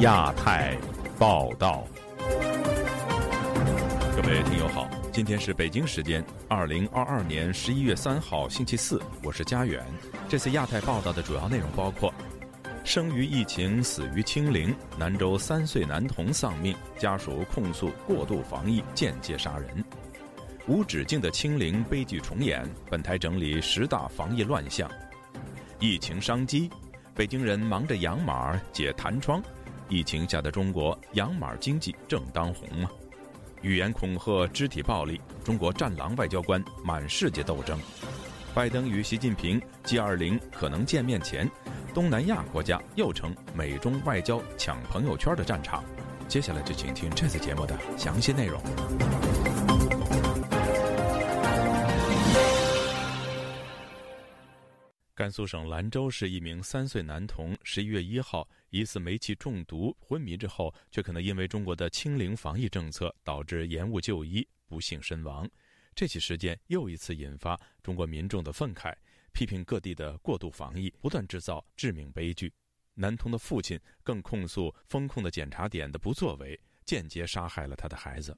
亚太报道，各位听友好，今天是北京时间二零二二年十一月三号星期四，我是佳远。这次亚太报道的主要内容包括：生于疫情，死于清零；兰州三岁男童丧命，家属控诉过度防疫间接杀人；无止境的清零悲剧重演，本台整理十大防疫乱象；疫情商机，北京人忙着养马解弹窗。疫情下的中国，养马经济正当红吗？语言恐吓、肢体暴力，中国战狼外交官满世界斗争。拜登与习近平 G20 可能见面前，东南亚国家又成美中外交抢朋友圈的战场。接下来就请听这次节目的详细内容。甘肃省兰州市一名三岁男童，十一月一号疑似煤气中毒昏迷之后，却可能因为中国的清零防疫政策导致延误就医，不幸身亡。这起事件又一次引发中国民众的愤慨，批评各地的过度防疫不断制造致命悲剧。男童的父亲更控诉风控的检查点的不作为，间接杀害了他的孩子。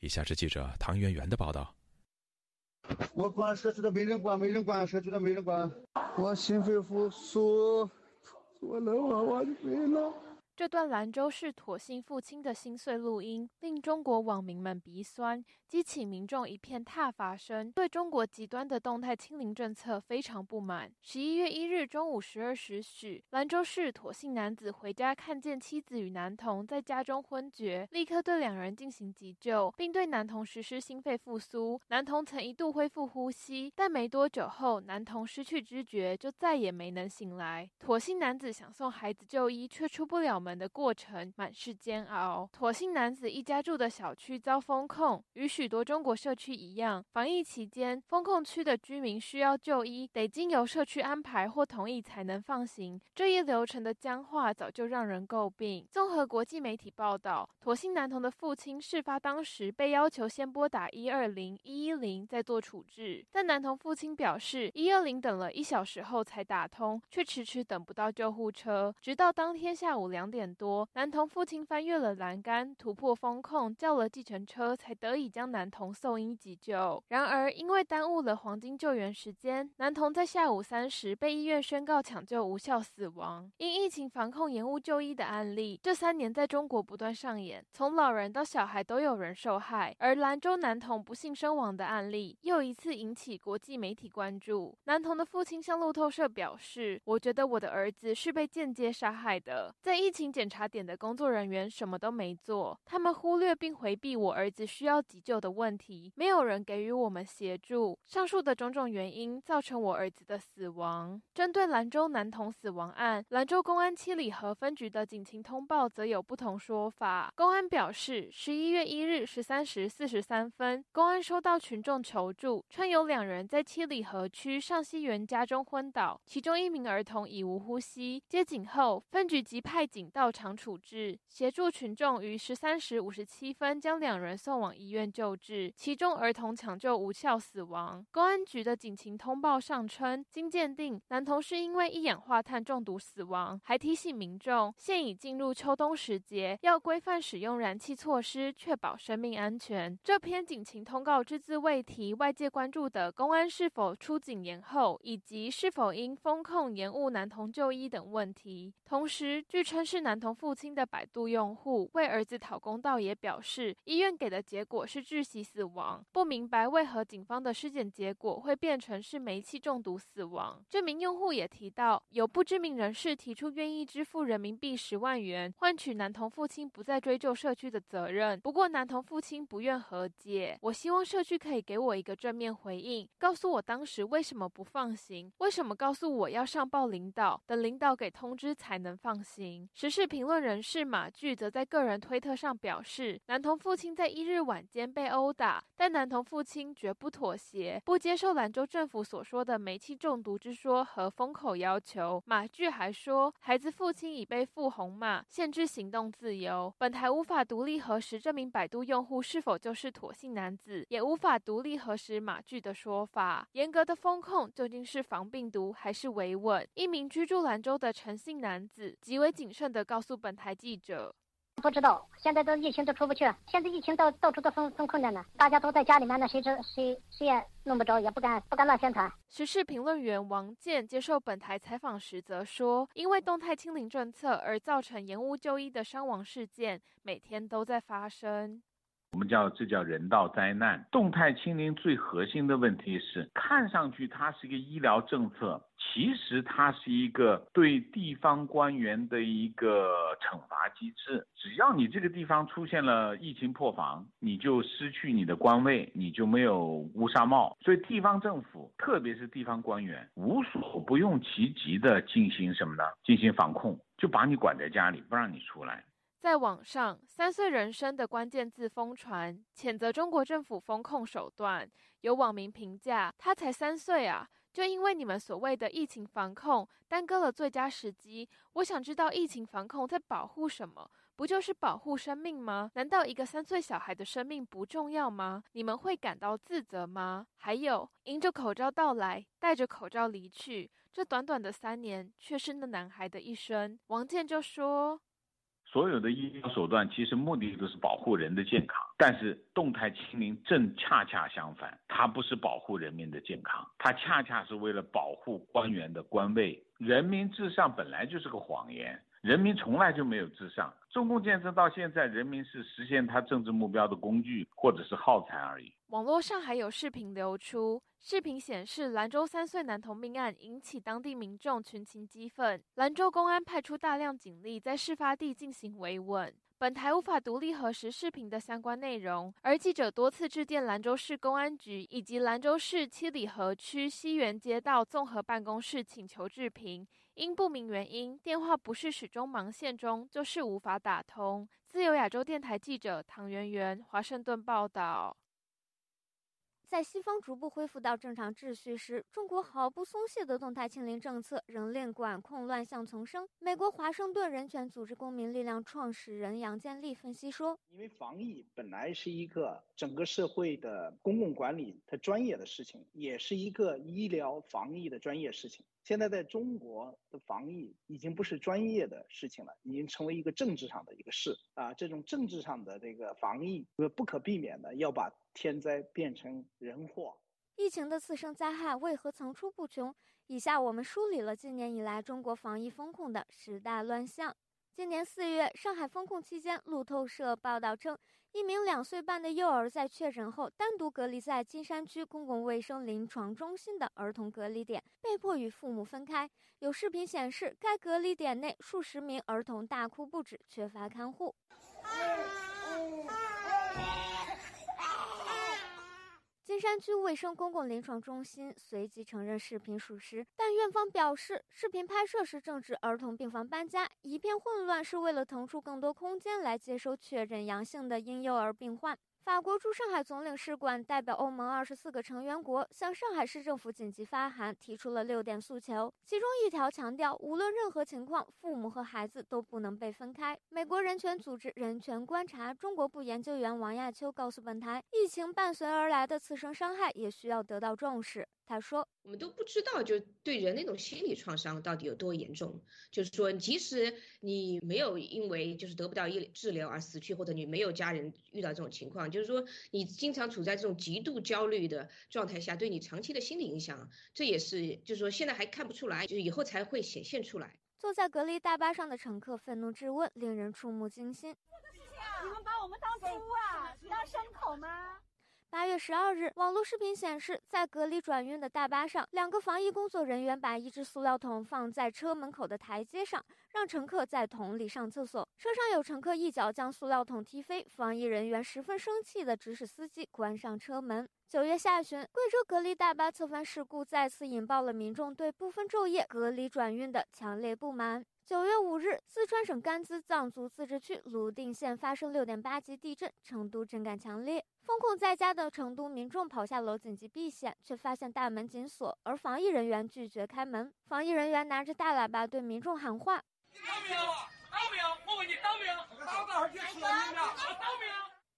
以下是记者唐媛媛的报道。我管社区的没人管，没人管社区的没人管。我心肺复苏，我的娃娃没了。这段兰州市妥信父亲的心碎录音，令中国网民们鼻酸，激起民众一片挞伐声，对中国极端的动态清零政策非常不满。十一月一日中午十二时许，兰州市妥姓男子回家看见妻子与男童在家中昏厥，立刻对两人进行急救，并对男童实施心肺复苏。男童曾一度恢复呼吸，但没多久后，男童失去知觉，就再也没能醒来。妥信男子想送孩子就医，却出不了。门的过程满是煎熬。妥姓男子一家住的小区遭封控，于许许多中国社区一样，防疫期间，封控区的居民需要就医，得经由社区安排或同意才能放行。这一流程的僵化早就让人诟病。综合国际媒体报道，妥信男童的父亲事发当时被要求先拨打一二零一一零再做处置，但男童父亲表示，一二零等了一小时后才打通，却迟迟等不到救护车，直到当天下午两。点多，男童父亲翻越了栏杆，突破风控，叫了计程车，才得以将男童送医急救。然而，因为耽误了黄金救援时间，男童在下午三时被医院宣告抢救无效死亡。因疫情防控延误就医的案例，这三年在中国不断上演，从老人到小孩都有人受害。而兰州男童不幸身亡的案例，又一次引起国际媒体关注。男童的父亲向路透社表示：“我觉得我的儿子是被间接杀害的，在疫情。”检查点的工作人员什么都没做，他们忽略并回避我儿子需要急救有的问题，没有人给予我们协助。上述的种种原因造成我儿子的死亡。针对兰州男童死亡案，兰州公安七里河分局的警情通报则有不同说法。公安表示，十一月一日十三时四十三分，公安收到群众求助，称有两人在七里河区上西园家中昏倒，其中一名儿童已无呼吸。接警后，分局即派警。到场处置，协助群众于十三时五十七分将两人送往医院救救治，其中儿童抢救无效死亡。公安局的警情通报上称，经鉴定，男童是因为一氧化碳中毒死亡，还提醒民众，现已进入秋冬时节，要规范使用燃气措施，确保生命安全。这篇警情通告只字未提外界关注的公安是否出警延后，以及是否因风控延误男童就医等问题。同时，据称是。男童父亲的百度用户为儿子讨公道，也表示医院给的结果是窒息死亡，不明白为何警方的尸检结果会变成是煤气中毒死亡。这名用户也提到，有不知名人士提出愿意支付人民币十万元，换取男童父亲不再追究社区的责任。不过男童父亲不愿和解。我希望社区可以给我一个正面回应，告诉我当时为什么不放行，为什么告诉我要上报领导，等领导给通知才能放行。时事评论人士马巨则在个人推特上表示，男童父亲在一日晚间被被殴打，但男童父亲绝不妥协，不接受兰州政府所说的煤气中毒之说和封口要求。马巨还说，孩子父亲已被付红码，限制行动自由。本台无法独立核实这名百度用户是否就是妥信男子，也无法独立核实马巨的说法。严格的风控究竟是防病毒还是维稳？一名居住兰州的诚信男子极为谨慎的。告诉本台记者。不知道，现在都疫情都出不去，现在疫情到到处都封封困着呢，大家都在家里面，呢谁知谁谁也弄不着，也不敢不敢乱宣传。时事评论员王健接受本台采访时则说，因为动态清零政策而造成延误就医的伤亡事件，每天都在发生。我们叫这叫人道灾难。动态清零最核心的问题是，看上去它是一个医疗政策，其实它是一个对地方官员的一个惩罚机制。只要你这个地方出现了疫情破防，你就失去你的官位，你就没有乌纱帽。所以地方政府，特别是地方官员，无所不用其极的进行什么呢？进行防控，就把你管在家里，不让你出来。在网上，“三岁人生”的关键字疯传，谴责中国政府风控手段。有网民评价：“他才三岁啊，就因为你们所谓的疫情防控耽搁了最佳时机。”我想知道，疫情防控在保护什么？不就是保护生命吗？难道一个三岁小孩的生命不重要吗？你们会感到自责吗？还有，迎着口罩到来，戴着口罩离去，这短短的三年，却是那男孩的一生。王健就说。所有的医疗手段其实目的都是保护人的健康，但是动态清零正恰恰相反，它不是保护人民的健康，它恰恰是为了保护官员的官位。人民至上本来就是个谎言，人民从来就没有至上。中共建设到现在，人民是实现他政治目标的工具或者是耗材而已。网络上还有视频流出，视频显示兰州三岁男童命案引起当地民众群情激愤，兰州公安派出大量警力在事发地进行维稳。本台无法独立核实视频的相关内容，而记者多次致电兰州市公安局以及兰州市七里河区西园街道综合办公室请求置评。因不明原因，电话不是始终忙线中，就是无法打通。自由亚洲电台记者唐媛媛，华盛顿报道。在西方逐步恢复到正常秩序时，中国毫不松懈的动态清零政策仍令管控乱象丛生。美国华盛顿人权组织公民力量创始人杨建立分析说：“因为防疫本来是一个整个社会的公共管理它专业的事情，也是一个医疗防疫的专业事情。”现在在中国的防疫已经不是专业的事情了，已经成为一个政治上的一个事啊！这种政治上的这个防疫，不可避免的要把天灾变成人祸。疫情的次生灾害为何层出不穷？以下我们梳理了今年以来中国防疫风控的十大乱象。今年四月，上海封控期间，路透社报道称。一名两岁半的幼儿在确诊后单独隔离在金山区公共卫生临床中心的儿童隔离点，被迫与父母分开。有视频显示，该隔离点内数十名儿童大哭不止，缺乏看护。金山区卫生公共临床中心随即承认视频属实，但院方表示，视频拍摄时正值儿童病房搬家，一片混乱，是为了腾出更多空间来接收确诊阳性的婴幼儿病患。法国驻上海总领事馆代表欧盟二十四个成员国向上海市政府紧急发函，提出了六点诉求，其中一条强调，无论任何情况，父母和孩子都不能被分开。美国人权组织人权观察中国部研究员王亚秋告诉本台，疫情伴随而来的次生伤害也需要得到重视。他说：“我们都不知道，就对人那种心理创伤到底有多严重。就是说，即使你没有因为就是得不到医治疗而死去，或者你没有家人遇到这种情况，就是说你经常处在这种极度焦虑的状态下，对你长期的心理影响，这也是就是说现在还看不出来，就是以后才会显现出来。”坐在隔离大巴上的乘客愤怒质问，令人触目惊心：“你们把我们当猪啊？当牲口吗？”八月十二日，网络视频显示，在隔离转运的大巴上，两个防疫工作人员把一只塑料桶放在车门口的台阶上，让乘客在桶里上厕所。车上有乘客一脚将塑料桶踢飞，防疫人员十分生气地指使司机关上车门。九月下旬，贵州隔离大巴侧翻事故再次引爆了民众对不分昼夜隔离转运的强烈不满。九月五日，四川省甘孜藏族自治区泸定县发生六点八级地震，成都震感强烈。封控在家的成都民众跑下楼紧急避险，却发现大门紧锁，而防疫人员拒绝开门。防疫人员拿着大喇叭对民众喊话：“当兵了，当兵！我问你当兵，当哪儿去说你呢？当兵！”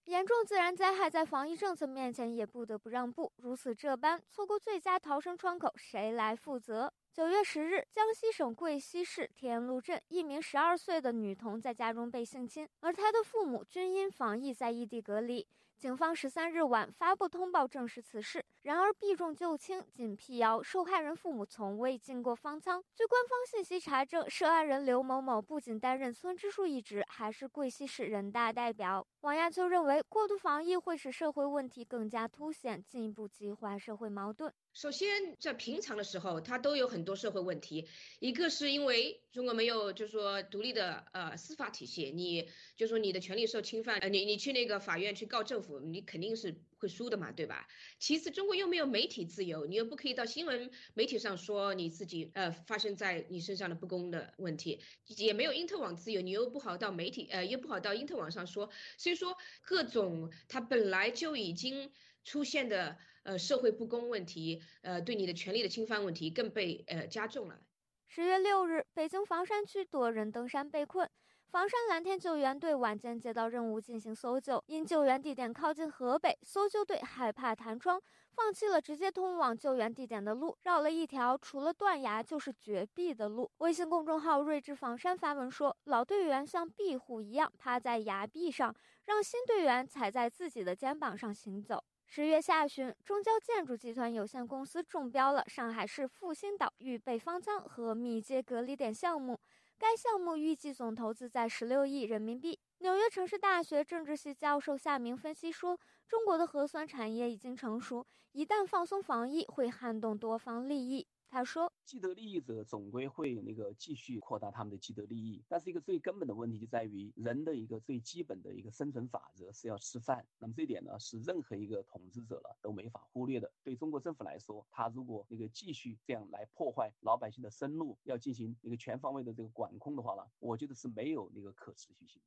严重自然灾害在防疫政策面前也不得不让步，如此这般，错过最佳逃生窗口，谁来负责？九月十日，江西省贵溪市天路镇一名十二岁的女童在家中被性侵，而她的父母均因防疫在异地隔离。警方十三日晚发布通报证实此事，然而避重就轻，仅辟谣受害人父母从未进过方舱。据官方信息查证，涉案人刘某某不仅担任村支书一职，还是贵溪市人大代表。王亚秋认为，过度防疫会使社会问题更加凸显，进一步激化社会矛盾。首先，在平常的时候，它都有很多社会问题。一个是因为中国没有，就是说独立的呃司法体系，你就说你的权利受侵犯，呃，你你去那个法院去告政府，你肯定是会输的嘛，对吧？其次，中国又没有媒体自由，你又不可以到新闻媒体上说你自己呃发生在你身上的不公的问题，也没有因特网自由，你又不好到媒体呃又不好到因特网上说，所以说各种它本来就已经出现的。呃，社会不公问题，呃，对你的权利的侵犯问题更被呃加重了。十月六日，北京房山区多人登山被困，房山蓝天救援队晚间接到任务进行搜救，因救援地点靠近河北，搜救队害怕弹窗，放弃了直接通往救援地点的路，绕了一条除了断崖就是绝壁的路。微信公众号“睿智房山”发文说，老队员像壁虎一样趴在崖壁上，让新队员踩在自己的肩膀上行走。十月下旬，中交建筑集团有限公司中标了上海市复兴岛预备方舱和密接隔离点项目。该项目预计总投资在十六亿人民币。纽约城市大学政治系教授夏明分析说：“中国的核酸产业已经成熟，一旦放松防疫，会撼动多方利益。”他说：“既得利益者总归会那个继续扩大他们的既得利益，但是一个最根本的问题就在于人的一个最基本的一个生存法则是要吃饭。那么这一点呢，是任何一个统治者了都没法忽略的。对中国政府来说，他如果那个继续这样来破坏老百姓的生路，要进行一个全方位的这个管控的话呢，我觉得是没有那个可持续性。”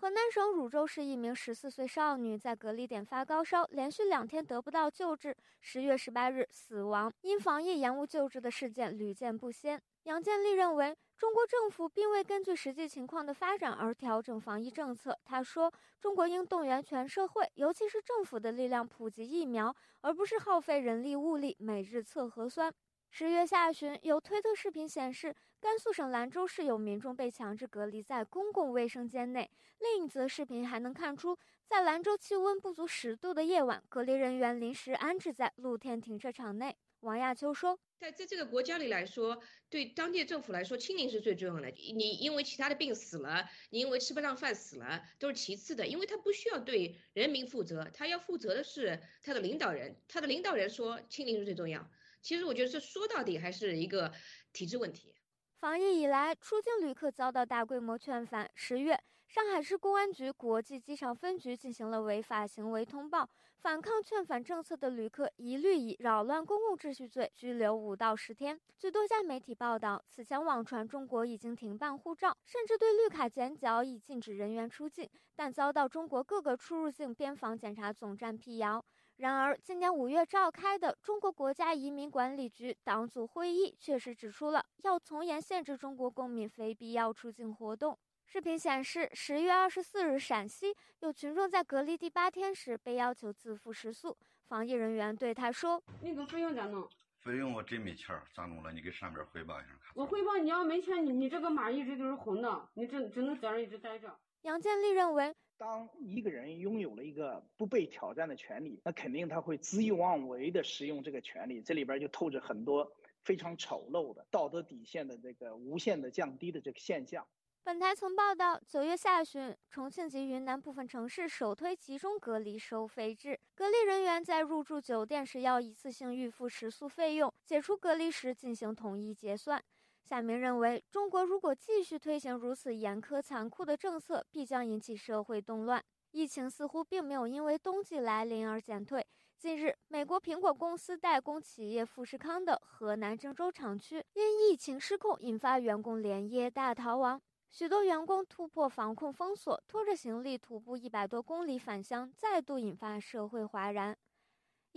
河南省汝州市一名十四岁少女在隔离点发高烧，连续两天得不到救治，十月十八日死亡。因防疫延误救治的事件屡见不鲜。杨建立认为，中国政府并未根据实际情况的发展而调整防疫政策。他说：“中国应动员全社会，尤其是政府的力量普及疫苗，而不是耗费人力物力每日测核酸。”十月下旬，有推特视频显示，甘肃省兰州市有民众被强制隔离在公共卫生间内。另一则视频还能看出，在兰州气温不足十度的夜晚，隔离人员临时安置在露天停车场内。王亚秋说：“在在这个国家里来说，对当地政府来说，清零是最重要的。你因为其他的病死了，你因为吃不上饭死了，都是其次的，因为他不需要对人民负责，他要负责的是他的领导人。他的领导人说清零是最重要。”其实我觉得这说到底还是一个体制问题。防疫以来，出境旅客遭到大规模劝返。十月，上海市公安局国际机场分局进行了违法行为通报，反抗劝返政策的旅客一律以扰乱公共秩序罪拘留五到十天。据多家媒体报道，此前网传中国已经停办护照，甚至对绿卡剪角，已禁止人员出境，但遭到中国各个出入境边防检查总站辟谣。然而，今年五月召开的中国国家移民管理局党组会议确实指出了要从严限制中国公民非必要出境活动。视频显示，十月二十四日，陕西有群众在隔离第八天时被要求自付食宿，防疫人员对他说：“那个费用咋弄？费用我真没钱，咋弄了？你给上边汇报一下。我汇报，你要没钱，你你这个码一直都是红的，你只只能在这一直待着。”杨建立认为。当一个人拥有了一个不被挑战的权利，那肯定他会恣意妄为的使用这个权利，这里边就透着很多非常丑陋的道德底线的这个无限的降低的这个现象。本台曾报道，九月下旬，重庆及云南部分城市首推集中隔离收费制，隔离人员在入住酒店时要一次性预付食宿费用，解除隔离时进行统一结算。夏明认为，中国如果继续推行如此严苛残酷的政策，必将引起社会动乱。疫情似乎并没有因为冬季来临而减退。近日，美国苹果公司代工企业富士康的河南郑州厂区因疫情失控，引发员工连夜大逃亡，许多员工突破防控封锁，拖着行李徒步一百多公里返乡，再度引发社会哗然。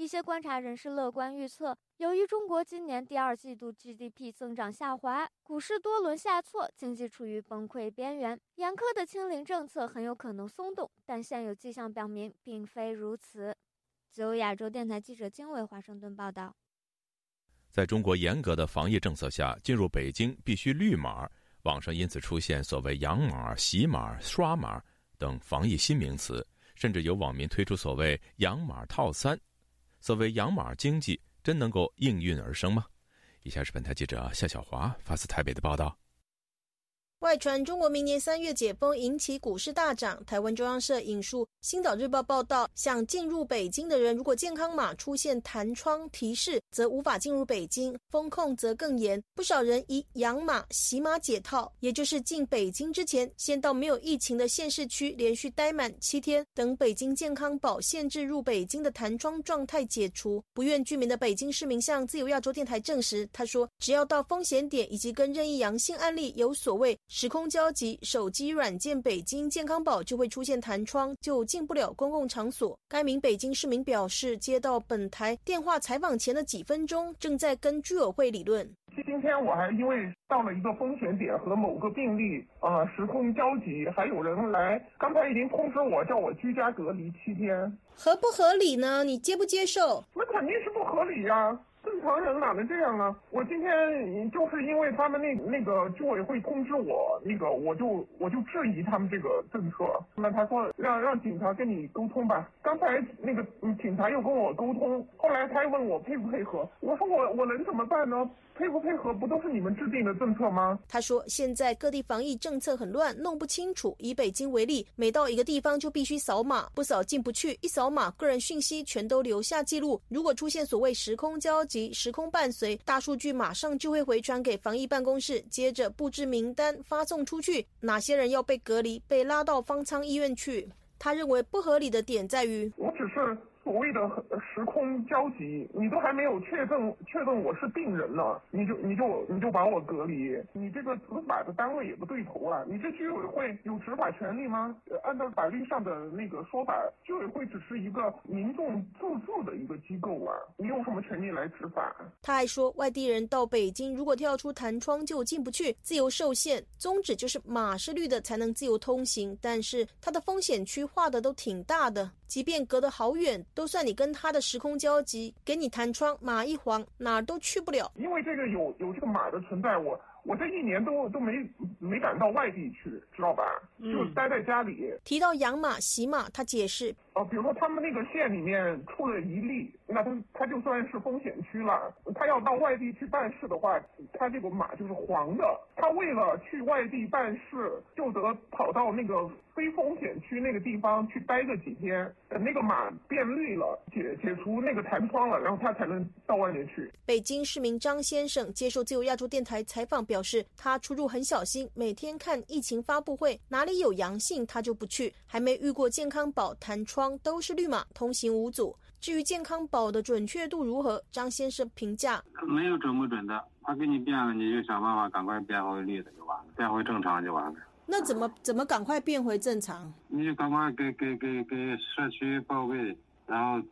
一些观察人士乐观预测，由于中国今年第二季度 GDP 增长下滑，股市多轮下挫，经济处于崩溃边缘，严苛的清零政策很有可能松动。但现有迹象表明，并非如此。自由亚洲电台记者经纬华盛顿报道。在中国严格的防疫政策下，进入北京必须绿码，网上因此出现所谓“养码”“洗码”“刷码”等防疫新名词，甚至有网民推出所谓“养码套餐”。所谓“养马经济”，真能够应运而生吗？以下是本台记者夏小华发自台北的报道。外传中国明年三月解封引起股市大涨。台湾中央社引述《星岛日报》报道，想进入北京的人，如果健康码出现弹窗提示，则无法进入北京。风控则更严，不少人以养码、洗码解套，也就是进北京之前，先到没有疫情的县市区连续待满七天，等北京健康宝限制入北京的弹窗状态解除。不愿居民的北京市民向自由亚洲电台证实，他说，只要到风险点以及跟任意阳性案例有所谓。时空交集，手机软件北京健康宝就会出现弹窗，就进不了公共场所。该名北京市民表示，接到本台电话采访前的几分钟，正在跟居委会理论。今天我还因为到了一个风险点和某个病例呃时空交集，还有人来，刚才已经通知我，叫我居家隔离七天。合不合理呢？你接不接受？那肯定是不合理呀。正常人哪能这样呢？我今天就是因为他们那那个居委会通知我，那个我就我就质疑他们这个政策。那他说让让警察跟你沟通吧。刚才那个警察又跟我沟通，后来他又问我配不配合。我说我我能怎么办呢？配不配合不都是你们制定的政策吗？他说现在各地防疫政策很乱，弄不清楚。以北京为例，每到一个地方就必须扫码，不扫进不去。一扫码，个人讯息全都留下记录。如果出现所谓时空交集、时空伴随，大数据马上就会回传给防疫办公室，接着布置名单发送出去，哪些人要被隔离，被拉到方舱医院去。他认为不合理的点在于，我只是。所谓的时空交集，你都还没有确认确认我是病人呢，你就你就你就把我隔离，你这个执法的单位也不对头啊！你这居委会有执法权利吗？按照法律上的那个说法，居委会只是一个民众自治的一个机构啊，你有什么权利来执法？他还说，外地人到北京如果跳出弹窗就进不去，自由受限，宗旨就是码是绿的才能自由通行，但是它的风险区画的都挺大的。即便隔得好远，都算你跟他的时空交集，给你弹窗，马一黄，哪儿都去不了。因为这个有有这个马的存在，我。我这一年都都没没敢到外地去，知道吧？就待在家里。提到养马、洗马，他解释：哦，比如说他们那个县里面出了一例，那他他就算是风险区了。他要到外地去办事的话，他这个马就是黄的。他为了去外地办事，就得跑到那个非风险区那个地方去待个几天，等那个马变绿了，解解除那个弹窗了，然后他才能到外面去。北京市民张先生接受自由亚洲电台采访。表示他出入很小心，每天看疫情发布会，哪里有阳性他就不去，还没遇过健康宝弹窗都是绿码，通行无阻。至于健康宝的准确度如何，张先生评价没有准不准的，他给你变了，你就想办法赶快变回绿的就完了，变回正常就完了。那怎么怎么赶快变回正常？你就赶快给给给给社区报备，然后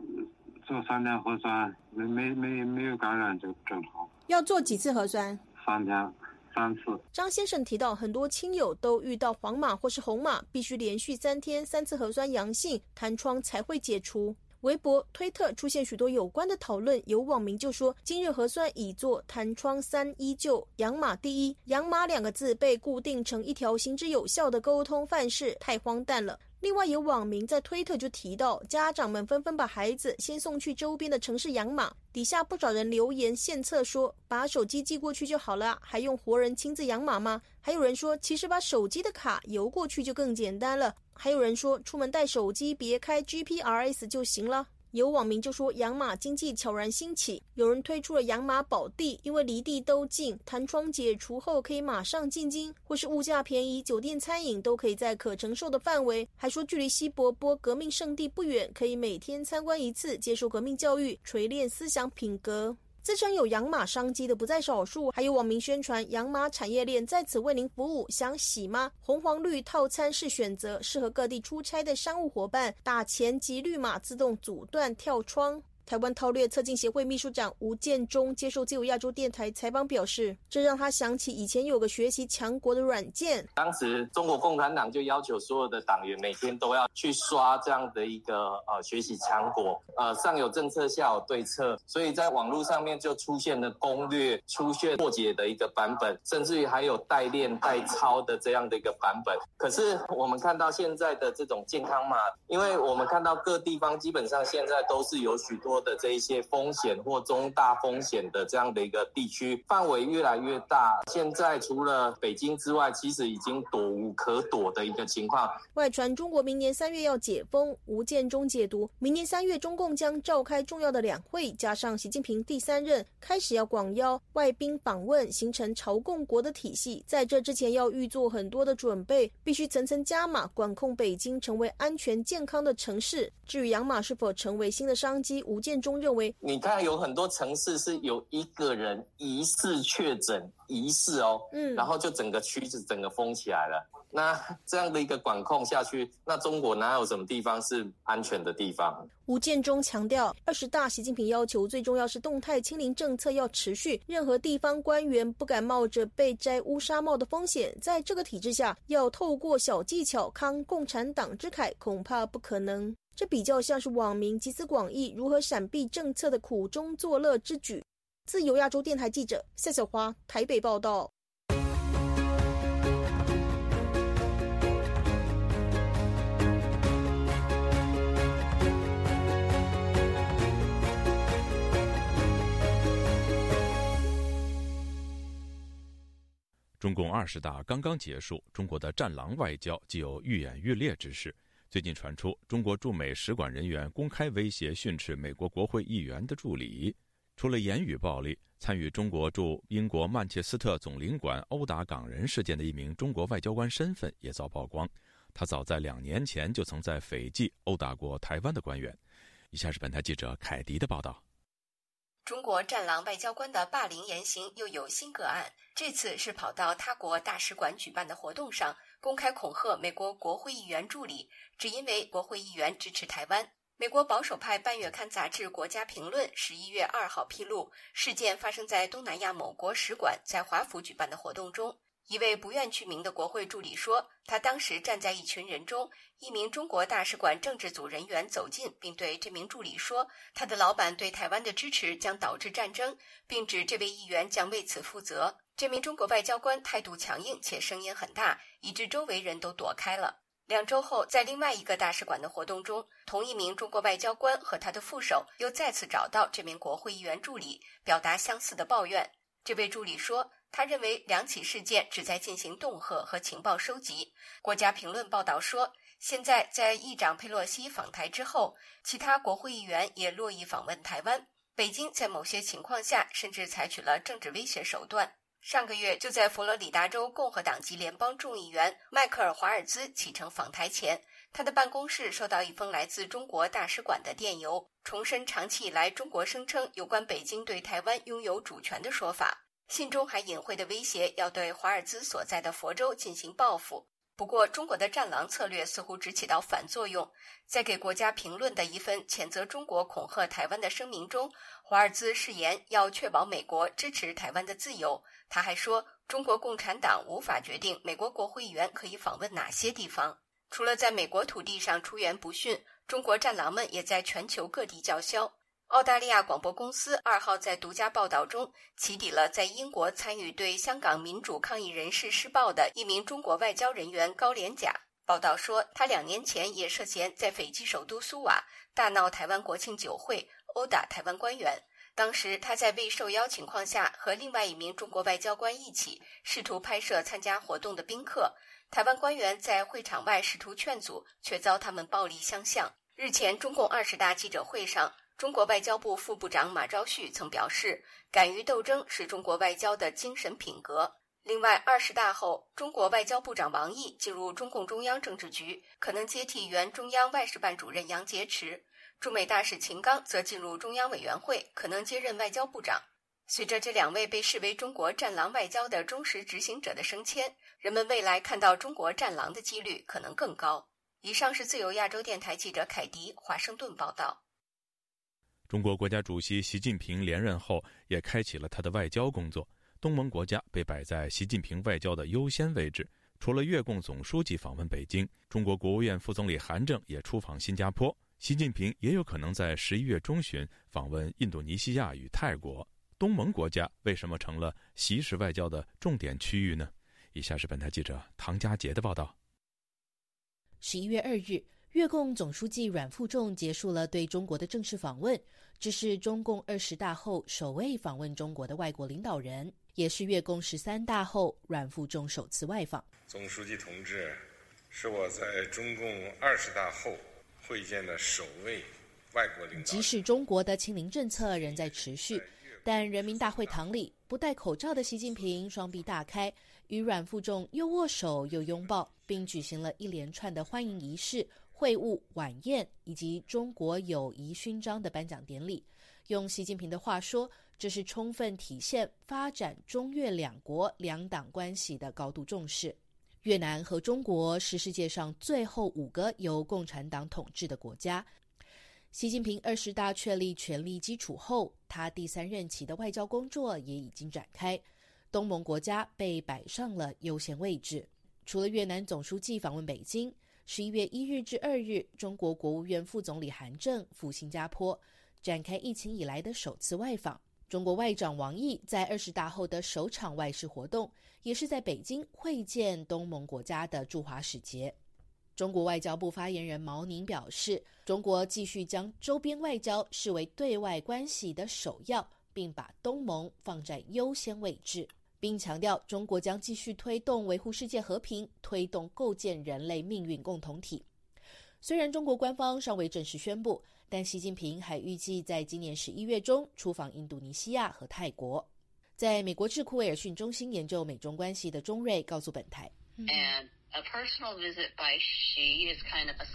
做三天核酸，没没没没有感染就正常。要做几次核酸？三天。三次。张先生提到，很多亲友都遇到黄码或是红码，必须连续三天三次核酸阳性，弹窗才会解除。微博、推特出现许多有关的讨论，有网民就说：“今日核酸已做，弹窗三依旧，养马第一。”养马两个字被固定成一条行之有效的沟通范式，太荒诞了。另外，有网民在推特就提到，家长们纷纷把孩子先送去周边的城市养马。底下不少人留言献策说，把手机寄过去就好了，还用活人亲自养马吗？还有人说，其实把手机的卡邮过去就更简单了。还有人说，出门带手机别开 GPRS 就行了。有网民就说，养马经济悄然兴起，有人推出了养马宝地，因为离地都近，弹窗解除后可以马上进京，或是物价便宜，酒店餐饮都可以在可承受的范围。还说距离西伯波革命圣地不远，可以每天参观一次，接受革命教育，锤炼思想品格。自称有养马商机的不在少数，还有网民宣传养马产业链在此为您服务。想洗吗？红黄绿套餐是选择，适合各地出差的商务伙伴。打钱及绿码自动阻断跳窗。台湾韬略策进协会秘书长吴建中接受自由亚洲电台采访表示，这让他想起以前有个学习强国的软件。当时中国共产党就要求所有的党员每天都要去刷这样的一个呃学习强国，呃上有政策下有对策，所以在网络上面就出现了攻略、出现破解的一个版本，甚至于还有代练代抄的这样的一个版本。可是我们看到现在的这种健康码，因为我们看到各地方基本上现在都是有许多的这一些风险或中大风险的这样的一个地区，范围越来越大。现在除了北京之外，其实已经躲无可躲的一个情况。外传中国明年三月要解封，吴建中解读，明年三月中共将召开重要的两会，加上习近平第三任开始要广邀外宾访问，形成朝贡国的体系。在这之前要预做很多的准备，必须层层加码管控北京，成为安全健康的城市。至于养马是否成为新的商机，吴建中认为，你看有很多城市是有一个人疑似确诊，疑似哦，嗯，然后就整个区子整个封起来了。那这样的一个管控下去，那中国哪有什么地方是安全的地方？吴建中强调，二十大习近平要求最重要是动态清零政策要持续，任何地方官员不敢冒着被摘乌纱帽的风险。在这个体制下，要透过小技巧康共产党之慨，恐怕不可能。这比较像是网民集思广益如何闪避政策的苦中作乐之举。自由亚洲电台记者夏小华台北报道。中共二十大刚刚结束，中国的“战狼”外交既有愈演愈烈之势。最近传出，中国驻美使馆人员公开威胁训斥美国国会议员的助理。除了言语暴力，参与中国驻英国曼彻斯特总领馆殴打港人事件的一名中国外交官身份也遭曝光。他早在两年前就曾在斐济殴打过台湾的官员。以下是本台记者凯迪的报道。中国“战狼”外交官的霸凌言行又有新个案，这次是跑到他国大使馆举办的活动上，公开恐吓美国国会议员助理，只因为国会议员支持台湾。美国保守派半月刊杂志《国家评论》十一月二号披露，事件发生在东南亚某国使馆在华府举办的活动中。一位不愿具名的国会助理说，他当时站在一群人中，一名中国大使馆政治组人员走近，并对这名助理说，他的老板对台湾的支持将导致战争，并指这位议员将为此负责。这名中国外交官态度强硬且声音很大，以致周围人都躲开了。两周后，在另外一个大使馆的活动中，同一名中国外交官和他的副手又再次找到这名国会议员助理，表达相似的抱怨。这位助理说。他认为两起事件旨在进行恫吓和情报收集。国家评论报道说，现在在议长佩洛西访台之后，其他国会议员也络绎访问台湾。北京在某些情况下甚至采取了政治威胁手段。上个月，就在佛罗里达州共和党籍联邦众议员迈克尔·华尔兹启程访台前，他的办公室收到一封来自中国大使馆的电邮，重申长期以来中国声称有关北京对台湾拥有主权的说法。信中还隐晦地威胁要对华尔兹所在的佛州进行报复。不过，中国的“战狼”策略似乎只起到反作用。在给国家评论的一份谴责中国恐吓台湾的声明中，华尔兹誓言要确保美国支持台湾的自由。他还说，中国共产党无法决定美国国会议员可以访问哪些地方。除了在美国土地上出言不逊，中国“战狼”们也在全球各地叫嚣。澳大利亚广播公司二号在独家报道中起底了在英国参与对香港民主抗议人士施暴的一名中国外交人员高连甲。报道说，他两年前也涉嫌在斐济首都苏瓦大闹台湾国庆酒会，殴打台湾官员。当时他在未受邀情况下，和另外一名中国外交官一起试图拍摄参加活动的宾客。台湾官员在会场外试图劝阻，却遭他们暴力相向。日前，中共二十大记者会上。中国外交部副部长马朝旭曾表示，敢于斗争是中国外交的精神品格。另外，二十大后，中国外交部长王毅进入中共中央政治局，可能接替原中央外事办主任杨洁篪；驻美大使秦刚则进入中央委员会，可能接任外交部长。随着这两位被视为中国“战狼”外交的忠实执行者的升迁，人们未来看到中国“战狼”的几率可能更高。以上是自由亚洲电台记者凯迪华盛顿报道。中国国家主席习近平连任后，也开启了他的外交工作。东盟国家被摆在习近平外交的优先位置。除了越共总书记访问北京，中国国务院副总理韩正也出访新加坡。习近平也有可能在十一月中旬访问印度尼西亚与泰国。东盟国家为什么成了习式外交的重点区域呢？以下是本台记者唐佳杰的报道。十一月二日。越共总书记阮富仲结束了对中国的正式访问，这是中共二十大后首位访问中国的外国领导人，也是越共十三大后阮富仲首次外访。总书记同志是我在中共二十大后会见的首位外国领导人。即使中国的清零政策仍在持续，但人民大会堂里不戴口罩的习近平双臂大开，与阮富仲又握手又拥抱，并举行了一连串的欢迎仪式。会晤、晚宴以及中国友谊勋章的颁奖典礼，用习近平的话说，这是充分体现发展中越两国两党关系的高度重视。越南和中国是世界上最后五个由共产党统治的国家。习近平二十大确立权力基础后，他第三任期的外交工作也已经展开，东盟国家被摆上了优先位置。除了越南总书记访问北京。十一月一日至二日，中国国务院副总理韩正赴新加坡，展开疫情以来的首次外访。中国外长王毅在二十大后的首场外事活动，也是在北京会见东盟国家的驻华使节。中国外交部发言人毛宁表示，中国继续将周边外交视为对外关系的首要，并把东盟放在优先位置。并强调，中国将继续推动维护世界和平，推动构建人类命运共同体。虽然中国官方尚未正式宣布，但习近平还预计在今年十一月中出访印度尼西亚和泰国。在美国智库威尔逊中心研究美中关系的钟瑞告诉本台：“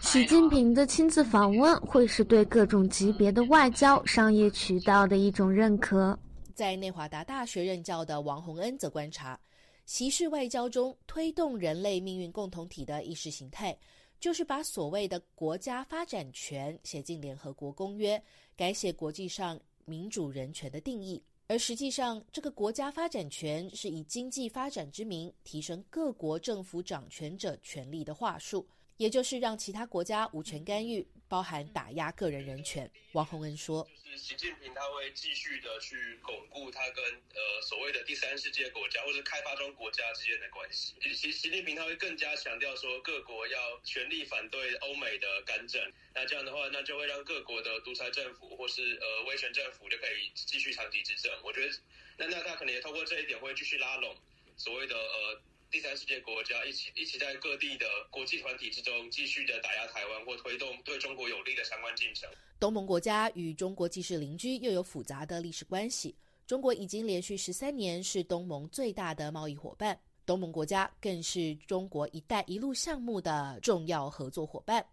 习近平的亲自访问会是对各种级别的外交商业渠道的一种认可。”在内华达大学任教的王洪恩则观察，习式外交中推动人类命运共同体的意识形态，就是把所谓的国家发展权写进联合国公约，改写国际上民主人权的定义。而实际上，这个国家发展权是以经济发展之名，提升各国政府掌权者权力的话术。也就是让其他国家无权干预，包含打压个人人权。王洪恩说：“习近平他会继续的去巩固他跟呃所谓的第三世界国家或者开发中国家之间的关系。习习近平他会更加强调说各国要全力反对欧美的干政。那这样的话，那就会让各国的独裁政府或是呃威权政府就可以继续长期执政。我觉得，那那他可能也通过这一点会继续拉拢所谓的呃。”第三世界国家一起一起在各地的国际团体之中继续的打压台湾或推动对中国有利的相关进程。东盟国家与中国既是邻居，又有复杂的历史关系。中国已经连续十三年是东盟最大的贸易伙伴，东盟国家更是中国“一带一路”项目的重要合作伙伴。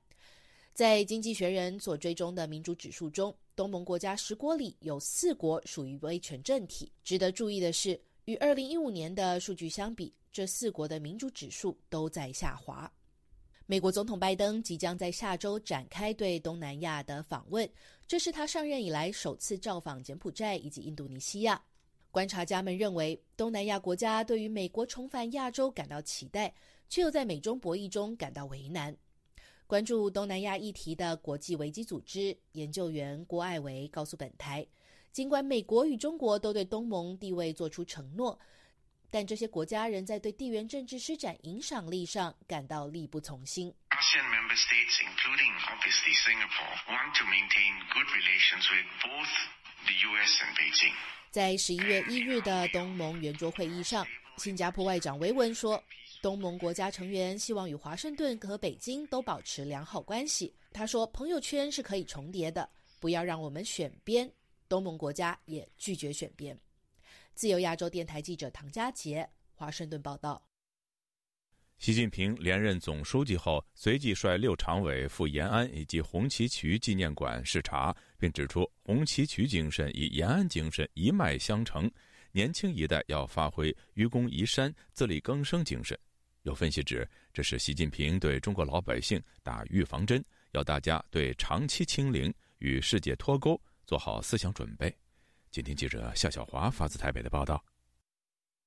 在经济学人所追踪的民主指数中，东盟国家十国里有四国属于威权政体。值得注意的是，与二零一五年的数据相比。这四国的民主指数都在下滑。美国总统拜登即将在下周展开对东南亚的访问，这是他上任以来首次造访柬埔寨以及印度尼西亚。观察家们认为，东南亚国家对于美国重返亚洲感到期待，却又在美中博弈中感到为难。关注东南亚议题的国际危机组织研究员郭爱维告诉本台，尽管美国与中国都对东盟地位做出承诺。但这些国家仍在对地缘政治施展影响力上感到力不从心。在十一月一日的东盟圆桌会议上，新加坡外长维文说，东盟国家成员希望与华盛顿和北京都保持良好关系。他说，朋友圈是可以重叠的，不要让我们选边。东盟国家也拒绝选边。自由亚洲电台记者唐佳杰，华盛顿报道。习近平连任总书记后，随即率六常委赴延安以及红旗渠纪念馆视察，并指出红旗渠精神与延安精神一脉相承，年轻一代要发挥愚公移山、自力更生精神。有分析指，这是习近平对中国老百姓打预防针，要大家对长期清零与世界脱钩。做好思想准备。今天记者夏小华发自台北的报道。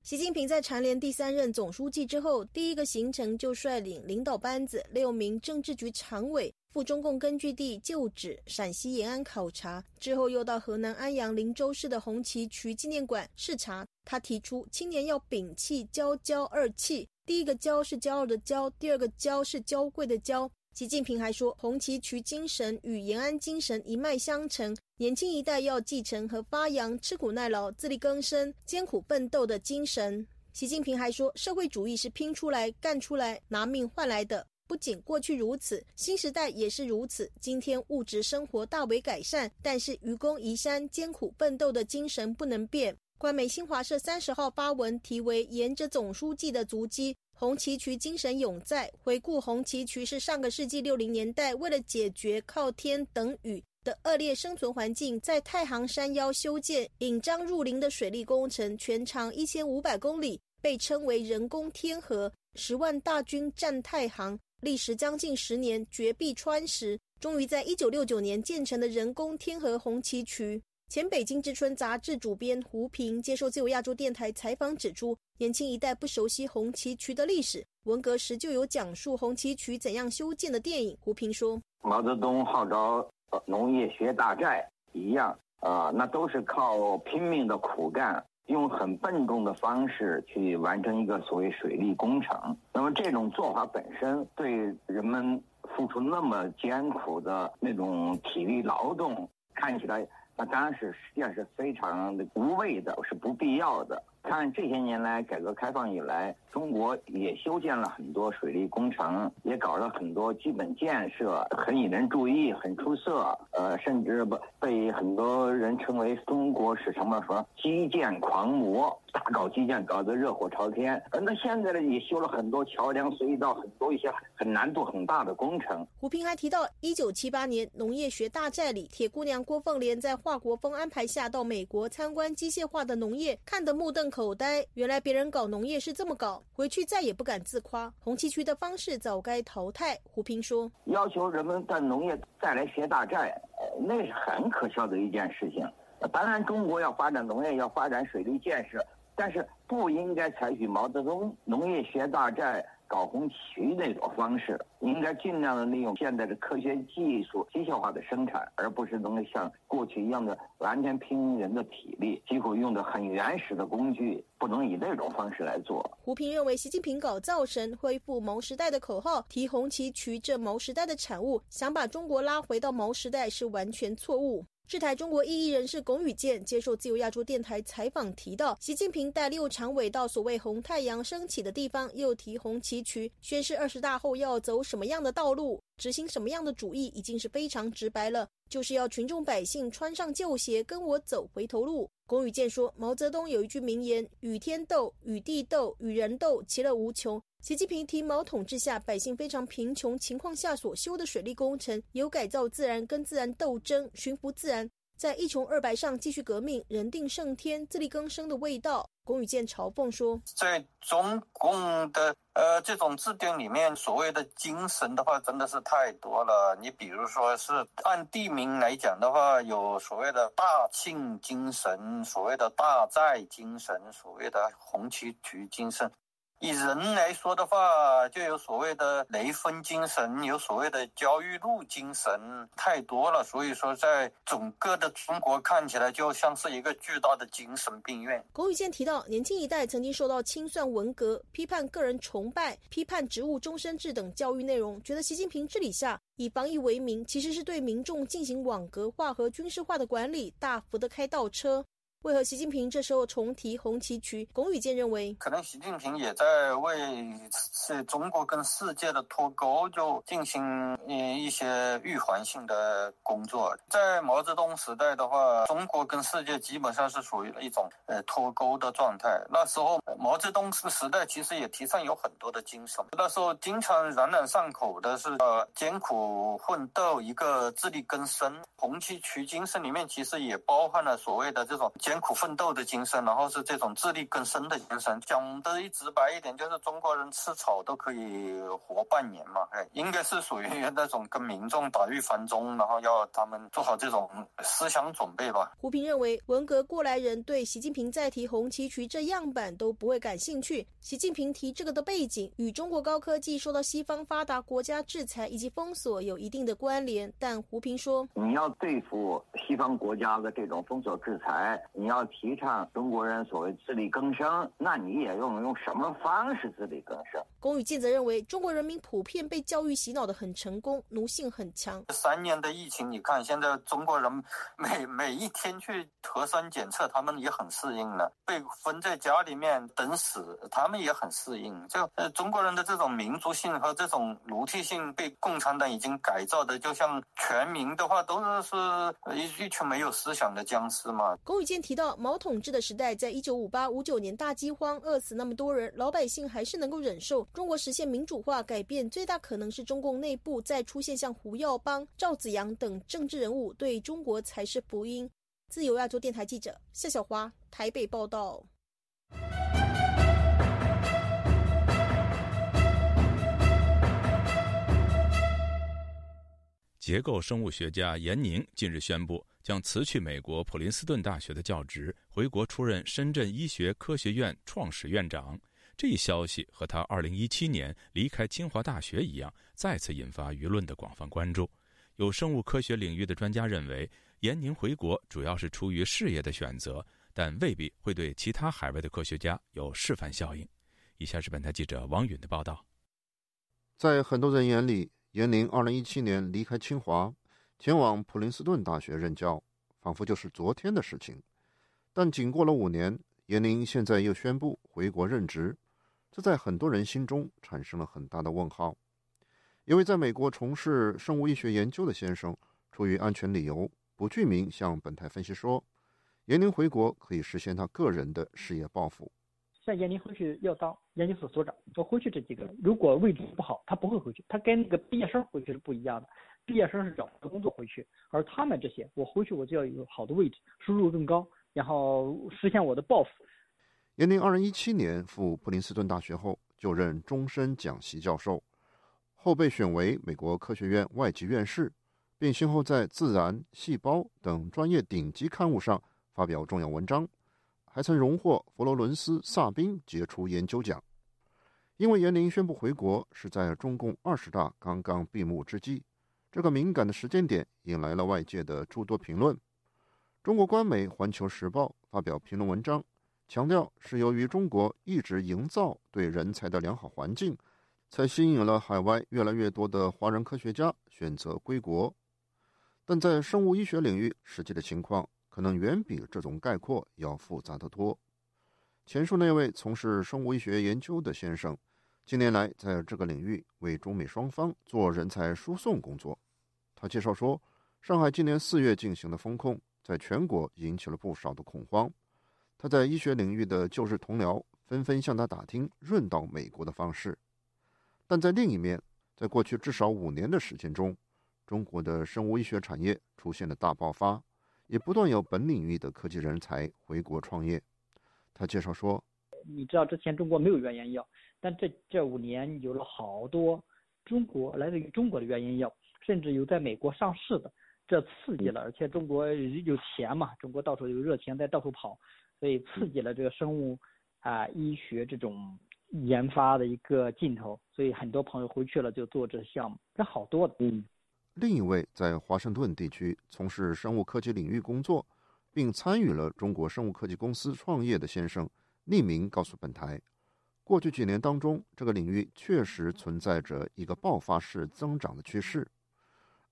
习近平在蝉联第三任总书记之后，第一个行程就率领领导班子六名政治局常委赴中共根据地旧址陕西延安考察，之后又到河南安阳林州市的红旗渠纪念馆视察。他提出，青年要摒弃“骄骄”二气，第一个“骄”是骄傲的“骄”，第二个“骄”是娇贵的“娇”。习近平还说，红旗渠精神与延安精神一脉相承，年轻一代要继承和发扬吃苦耐劳、自力更生、艰苦奋斗的精神。习近平还说，社会主义是拼出来、干出来、拿命换来的。不仅过去如此，新时代也是如此。今天物质生活大为改善，但是愚公移山、艰苦奋斗的精神不能变。官媒新华社三十号发文，题为“沿着总书记的足迹”。红旗渠精神永在。回顾红旗渠是上个世纪六零年代，为了解决靠天等雨的恶劣生存环境，在太行山腰修建引漳入林的水利工程，全长一千五百公里，被称为人工天河。十万大军战太行，历时将近十年，绝壁穿石，终于在一九六九年建成的人工天河红旗渠。前《北京之春》杂志主编胡平接受自由亚洲电台采访指出，年轻一代不熟悉红旗渠的历史。文革时就有讲述红旗渠怎样修建的电影。胡平说：“毛泽东号召农业学大寨一样，啊，那都是靠拼命的苦干，用很笨重的方式去完成一个所谓水利工程。那么这种做法本身对人们付出那么艰苦的那种体力劳动，看起来。”那当然是实际上是非常的无谓的，是不必要的。看这些年来，改革开放以来，中国也修建了很多水利工程，也搞了很多基本建设，很引人注意，很出色。呃，甚至不被很多人称为中国是什么说基建狂魔，大搞基建搞得热火朝天。呃，那现在呢，也修了很多桥梁、隧道，很多一些很难度很大的工程。胡平还提到，一九七八年农业学大寨里，铁姑娘郭凤莲在华国锋安排下到美国参观机械化的农业，看得目瞪。口呆，原来别人搞农业是这么搞，回去再也不敢自夸。红旗渠的方式早该淘汰。胡平说：“要求人们干农业再来学大寨，那是很可笑的一件事情。当然，中国要发展农业，要发展水利建设，但是不应该采取毛泽东农业学大寨。”搞红旗那种方式，应该尽量的利用现在的科学技术、机械化的生产，而不是能够像过去一样的完全拼人的体力，几乎用的很原始的工具，不能以那种方式来做。胡平认为，习近平搞造神、恢复毛时代的口号，提红旗渠这毛时代的产物，想把中国拉回到毛时代是完全错误。智台中国异议人士龚宇健接受自由亚洲电台采访提到，习近平带六常委到所谓红太阳升起的地方，又提红旗渠，宣示二十大后要走什么样的道路，执行什么样的主义，已经是非常直白了，就是要群众百姓穿上旧鞋，跟我走回头路。龚宇健说，毛泽东有一句名言：“与天斗，与地斗，与人斗，其乐无穷。”习近平提毛统治下百姓非常贫穷情况下所修的水利工程，有改造自然跟自然斗争、驯服自然，在一穷二白上继续革命，人定胜天、自力更生的味道。龚宇健嘲讽说：“在中共的呃这种制定里面，所谓的精神的话，真的是太多了。你比如说是按地名来讲的话，有所谓的大庆精神，所谓的大寨精神，所谓的红旗渠精神。”以人来说的话，就有所谓的雷锋精神，有所谓的焦裕禄精神，太多了。所以说，在整个的中国看起来，就像是一个巨大的精神病院。龚宇健提到，年轻一代曾经受到清算文革、批判个人崇拜、批判职务终身制等教育内容，觉得习近平治理下以防疫为名，其实是对民众进行网格化和军事化的管理，大幅的开倒车。为何习近平这时候重提红旗渠？龚宇健认为，可能习近平也在为是中国跟世界的脱钩，就进行嗯一些预防性的工作。在毛泽东时代的话，中国跟世界基本上是属于一种呃脱钩的状态。那时候毛泽东时代其实也提倡有很多的精神，那时候经常朗朗上口的是呃艰苦奋斗，一个自力更生。红旗渠精神里面其实也包含了所谓的这种艰。艰苦奋斗的精神，然后是这种自力更生的精神。讲的一直白一点，就是中国人吃草都可以活半年嘛，哎，应该是属于那种跟民众打预防针，然后要他们做好这种思想准备吧。胡平认为，文革过来人对习近平再提红旗渠这样板都不会感兴趣。习近平提这个的背景与中国高科技受到西方发达国家制裁以及封锁有一定的关联，但胡平说，你要对付西方国家的这种封锁制裁，你要提倡中国人所谓自力更生，那你也用用什么方式自力更生？龚宇健则认为，中国人民普遍被教育洗脑的很成功，奴性很强。三年的疫情，你看现在中国人每 每一天去核酸检测，他们也很适应了；被封在家里面等死，他们也很适应。就呃，中国人的这种民族性和这种奴隶性，被共产党已经改造的，就像全民的话都是是一一群没有思想的僵尸嘛。龚宇健提到，毛统治的时代，在一九五八五九年大饥荒，饿死那么多人，老百姓还是能够忍受。中国实现民主化改变，最大可能是中共内部再出现像胡耀邦、赵子阳等政治人物，对中国才是福音。自由亚洲电台记者夏小华台北报道。结构生物学家严宁近日宣布，将辞去美国普林斯顿大学的教职，回国出任深圳医学科学院创始院长。这一消息和他2017年离开清华大学一样，再次引发舆论的广泛关注。有生物科学领域的专家认为，严宁回国主要是出于事业的选择，但未必会对其他海外的科学家有示范效应。以下是本台记者王允的报道。在很多人眼里，严宁2017年离开清华，前往普林斯顿大学任教，仿佛就是昨天的事情。但仅过了五年，严宁现在又宣布回国任职，这在很多人心中产生了很大的问号。一位在美国从事生物医学研究的先生，出于安全理由，不具名向本台分析说，严宁回国可以实现他个人的事业抱负。像严宁回去要当研究所所长，我回去这几个，如果位置不好，他不会回去。他跟那个毕业生回去是不一样的，毕业生是找不到工作回去，而他们这些，我回去我就要有好的位置，收入更高，然后实现我的抱负。严宁二零一七年赴普林斯顿大学后，就任终身讲席教授，后被选为美国科学院外籍院士，并先后在《自然》《细胞》等专业顶级刊物上发表重要文章。还曾荣获佛罗伦斯·萨宾杰出研究奖。因为严宁宣布回国是在中共二十大刚刚闭幕之际，这个敏感的时间点引来了外界的诸多评论。中国官媒《环球时报》发表评论文章，强调是由于中国一直营造对人才的良好环境，才吸引了海外越来越多的华人科学家选择归国。但在生物医学领域，实际的情况。可能远比这种概括要复杂得多。前述那位从事生物医学研究的先生，近年来在这个领域为中美双方做人才输送工作。他介绍说，上海今年四月进行的风控，在全国引起了不少的恐慌。他在医学领域的旧日同僚纷纷向他打听润到美国的方式。但在另一面，在过去至少五年的时间中，中国的生物医学产业出现了大爆发。也不断有本领域的科技人才回国创业。他介绍说：“你知道之前中国没有原研药，但这这五年有了好多中国来自于中国的原研药，甚至有在美国上市的，这刺激了。而且中国有钱嘛，中国到处有热钱在到处跑，所以刺激了这个生物啊医学这种研发的一个劲头。所以很多朋友回去了就做这项目，这好多的。”嗯。另一位在华盛顿地区从事生物科技领域工作，并参与了中国生物科技公司创业的先生，匿名告诉本台，过去几年当中，这个领域确实存在着一个爆发式增长的趋势。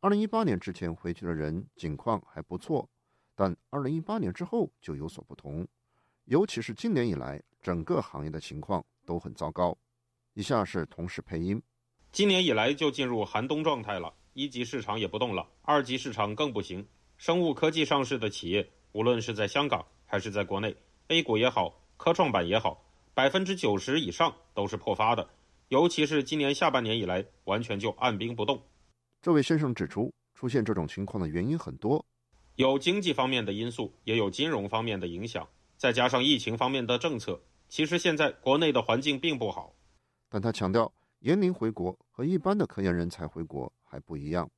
二零一八年之前回去的人景况还不错，但二零一八年之后就有所不同，尤其是今年以来，整个行业的情况都很糟糕。以下是同事配音：今年以来就进入寒冬状态了。一级市场也不动了，二级市场更不行。生物科技上市的企业，无论是在香港还是在国内，A 股也好，科创板也好，百分之九十以上都是破发的。尤其是今年下半年以来，完全就按兵不动。这位先生指出，出现这种情况的原因很多。有经济方面的因素，也有金融方面的影响，再加上疫情方面的政策，其实现在国内的环境并不好。但他强调，严宁回国和一般的科研人才回国还不一样。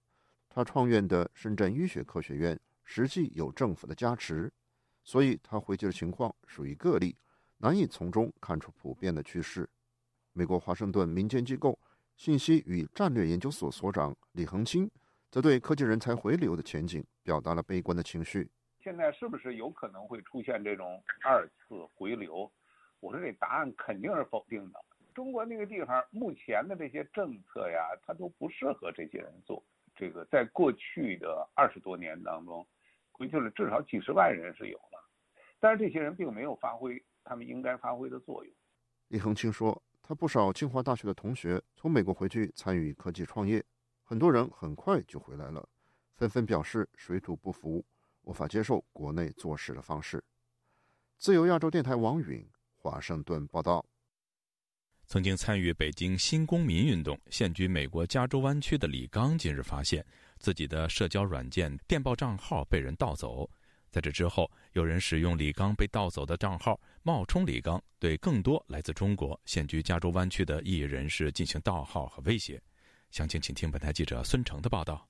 他创院的深圳医学科学院实际有政府的加持，所以他回去的情况属于个例，难以从中看出普遍的趋势。美国华盛顿民间机构信息与战略研究所所长李恒清则对科技人才回流的前景表达了悲观的情绪。现在是不是有可能会出现这种二次回流？我说这答案肯定是否定的。中国那个地方目前的这些政策呀，它都不适合这些人做。这个在过去的二十多年当中，回去了至少几十万人是有了，但是这些人并没有发挥他们应该发挥的作用。李恒清说，他不少清华大学的同学从美国回去参与科技创业，很多人很快就回来了，纷纷表示水土不服，无法接受国内做事的方式。自由亚洲电台王允华盛顿报道。曾经参与北京新公民运动、现居美国加州湾区的李刚，近日发现自己的社交软件电报账号被人盗走。在这之后，有人使用李刚被盗走的账号冒充李刚，对更多来自中国、现居加州湾区的异议人士进行盗号和威胁。详情，请听本台记者孙成的报道。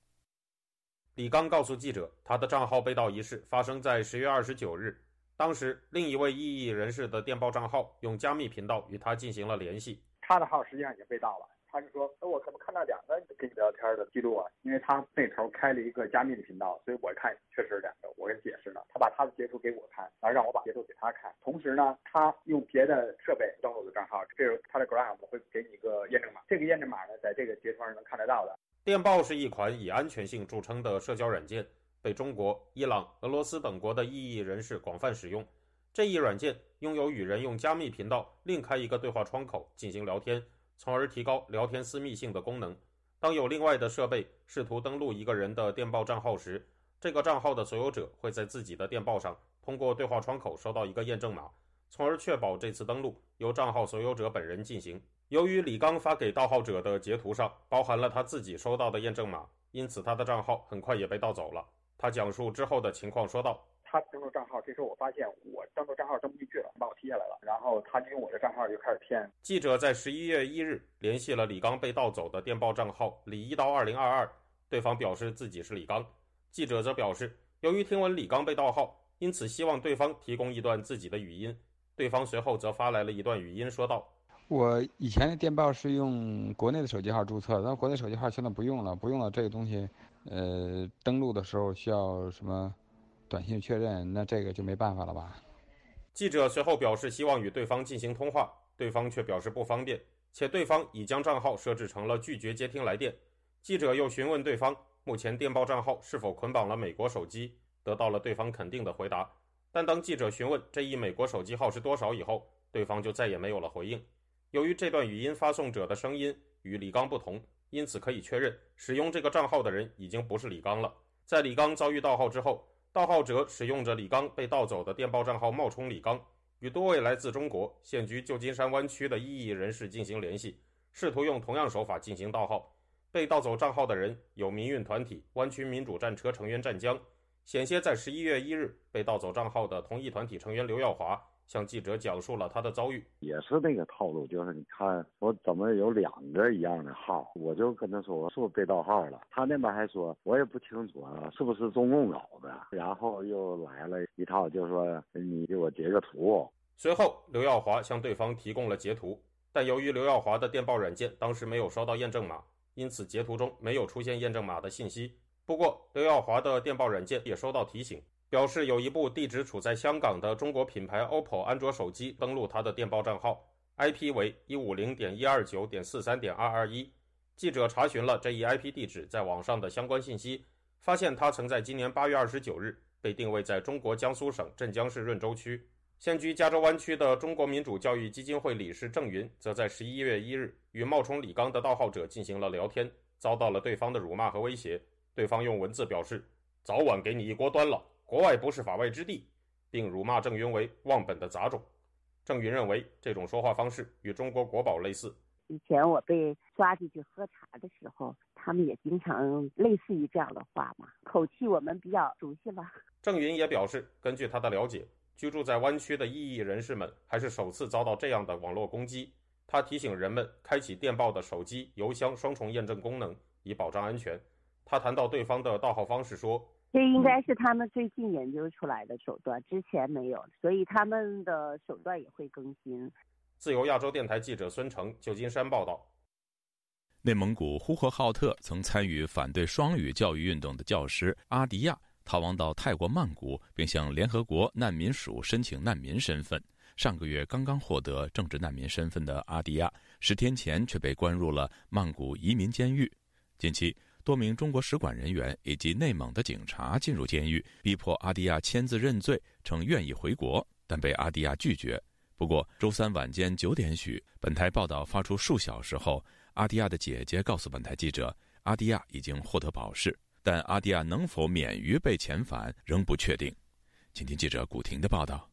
李刚告诉记者，他的账号被盗一事发生在十月二十九日。当时，另一位异议人士的电报账号用加密频道与他进行了联系。他的号实际上已经被盗了。他就说：“那我怎么看到两个跟你聊天的记录啊？因为他那头开了一个加密的频道，所以我看确实是两个。我跟解释了，他把他的截图给我看，然后让我把截图给他看。同时呢，他用别的设备登录的账号，这是他的 Gram 会给你一个验证码。这个验证码呢，在这个截图上能看得到的。电报是一款以安全性著称的社交软件，被中国、伊朗、俄罗斯等国的异议人士广泛使用。”这一软件拥有与人用加密频道另开一个对话窗口进行聊天，从而提高聊天私密性的功能。当有另外的设备试图登录一个人的电报账号时，这个账号的所有者会在自己的电报上通过对话窗口收到一个验证码，从而确保这次登录由账号所有者本人进行。由于李刚发给盗号者的截图上包含了他自己收到的验证码，因此他的账号很快也被盗走了。他讲述之后的情况说道。他登录账号，这时候我发现我登录账号登不进去了，把我踢下来了。然后他就用我的账号就开始骗。记者在十一月一日联系了李刚被盗走的电报账号李一刀二零二二，对方表示自己是李刚。记者则表示，由于听闻李刚被盗号，因此希望对方提供一段自己的语音。对方随后则发来了一段语音，说道：“我以前的电报是用国内的手机号注册，但国内手机号现在不用了，不用了。这个东西，呃，登录的时候需要什么？”短信确认，那这个就没办法了吧？记者随后表示希望与对方进行通话，对方却表示不方便，且对方已将账号设置成了拒绝接听来电。记者又询问对方目前电报账号是否捆绑了美国手机，得到了对方肯定的回答。但当记者询问这一美国手机号是多少以后，对方就再也没有了回应。由于这段语音发送者的声音与李刚不同，因此可以确认使用这个账号的人已经不是李刚了。在李刚遭遇盗号之后。盗号者使用着李刚被盗走的电报账号冒充李刚，与多位来自中国、现居旧金山湾区的异议人士进行联系，试图用同样手法进行盗号。被盗走账号的人有民运团体湾区民主战车成员湛江，险些在十一月一日被盗走账号的同一团体成员刘耀华。向记者讲述了他的遭遇，也是那个套路，就是你看我怎么有两个一样的号，我就跟他说我是不是被盗号了，他那边还说我也不清楚啊，是不是中共搞的，然后又来了一套，就说你给我截个图。随后刘耀华向对方提供了截图，但由于刘耀华的电报软件当时没有收到验证码，因此截图中没有出现验证码的信息。不过刘耀华的电报软件也收到提醒。表示有一部地址处在香港的中国品牌 OPPO 安卓手机登录他的电报账号，IP 为一五零点一二九点四三点二二一。记者查询了这一 IP 地址在网上的相关信息，发现他曾在今年八月二十九日被定位在中国江苏省镇江市润州区。现居加州湾区的中国民主教育基金会理事郑云，则在十一月一日与冒充李刚的盗号者进行了聊天，遭到了对方的辱骂和威胁。对方用文字表示：“早晚给你一锅端了。”国外不是法外之地，并辱骂郑云为忘本的杂种。郑云认为这种说话方式与中国国宝类似。以前我被抓进去喝茶的时候，他们也经常类似于这样的话嘛，口气我们比较熟悉了。郑云也表示，根据他的了解，居住在湾区的异议人士们还是首次遭到这样的网络攻击。他提醒人们开启电报的手机、邮箱双重验证功能，以保障安全。他谈到对方的盗号方式说：“这应该是他们最近研究出来的手段，之前没有，所以他们的手段也会更新。”自由亚洲电台记者孙成，旧金山报道。内蒙古呼和浩特曾参与反对双语教育运动的教师阿迪亚逃亡到泰国曼谷，并向联合国难民署申请难民身份。上个月刚刚获得政治难民身份的阿迪亚，十天前却被关入了曼谷移民监狱。近期，多名中国使馆人员以及内蒙的警察进入监狱，逼迫阿迪亚签字认罪，称愿意回国，但被阿迪亚拒绝。不过，周三晚间九点许，本台报道发出数小时后，阿迪亚的姐姐告诉本台记者，阿迪亚已经获得保释，但阿迪亚能否免于被遣返仍不确定。请听记者古婷的报道。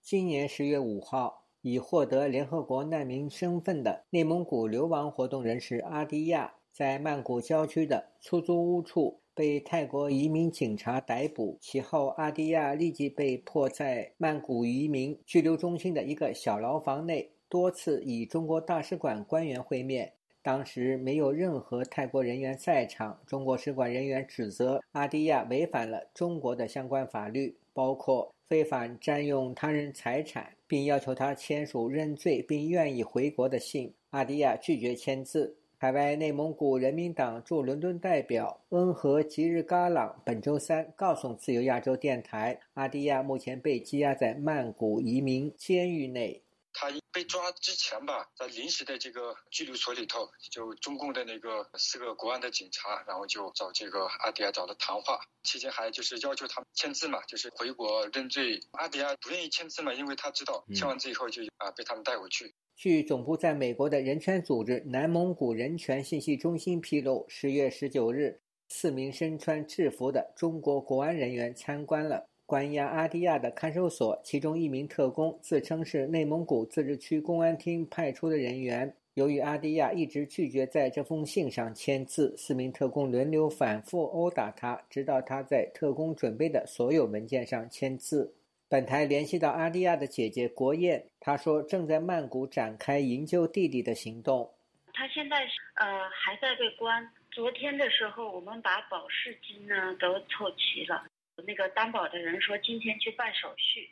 今年十月五号，已获得联合国难民身份的内蒙古流亡活动人士阿迪亚，在曼谷郊区的出租屋处。被泰国移民警察逮捕，其后阿迪亚立即被迫在曼谷移民拘留中心的一个小牢房内多次与中国大使馆官员会面。当时没有任何泰国人员在场。中国使馆人员指责阿迪亚违反了中国的相关法律，包括非法占用他人财产，并要求他签署认罪并愿意回国的信。阿迪亚拒绝签字。海外内蒙古人民党驻伦敦代表恩和吉日嘎朗本周三告诉自由亚洲电台，阿迪亚目前被羁押在曼谷移民监狱内。他被抓之前吧，在临时的这个拘留所里头，就中共的那个四个国安的警察，然后就找这个阿迪亚找了谈话，期间还就是要求他签字嘛，就是回国认罪。阿迪亚不愿意签字嘛，因为他知道签完字以后就啊被他们带回去。据总部在美国的人权组织南蒙古人权信息中心披露，十月十九日，四名身穿制服的中国国安人员参观了关押阿迪亚的看守所，其中一名特工自称是内蒙古自治区公安厅派出的人员。由于阿迪亚一直拒绝在这封信上签字，四名特工轮流反复殴打他，直到他在特工准备的所有文件上签字。本台联系到阿迪亚的姐姐国燕，她说正在曼谷展开营救弟弟的行动。他现在呃还在被关。昨天的时候，我们把保释金呢都凑齐了。那个担保的人说今天去办手续。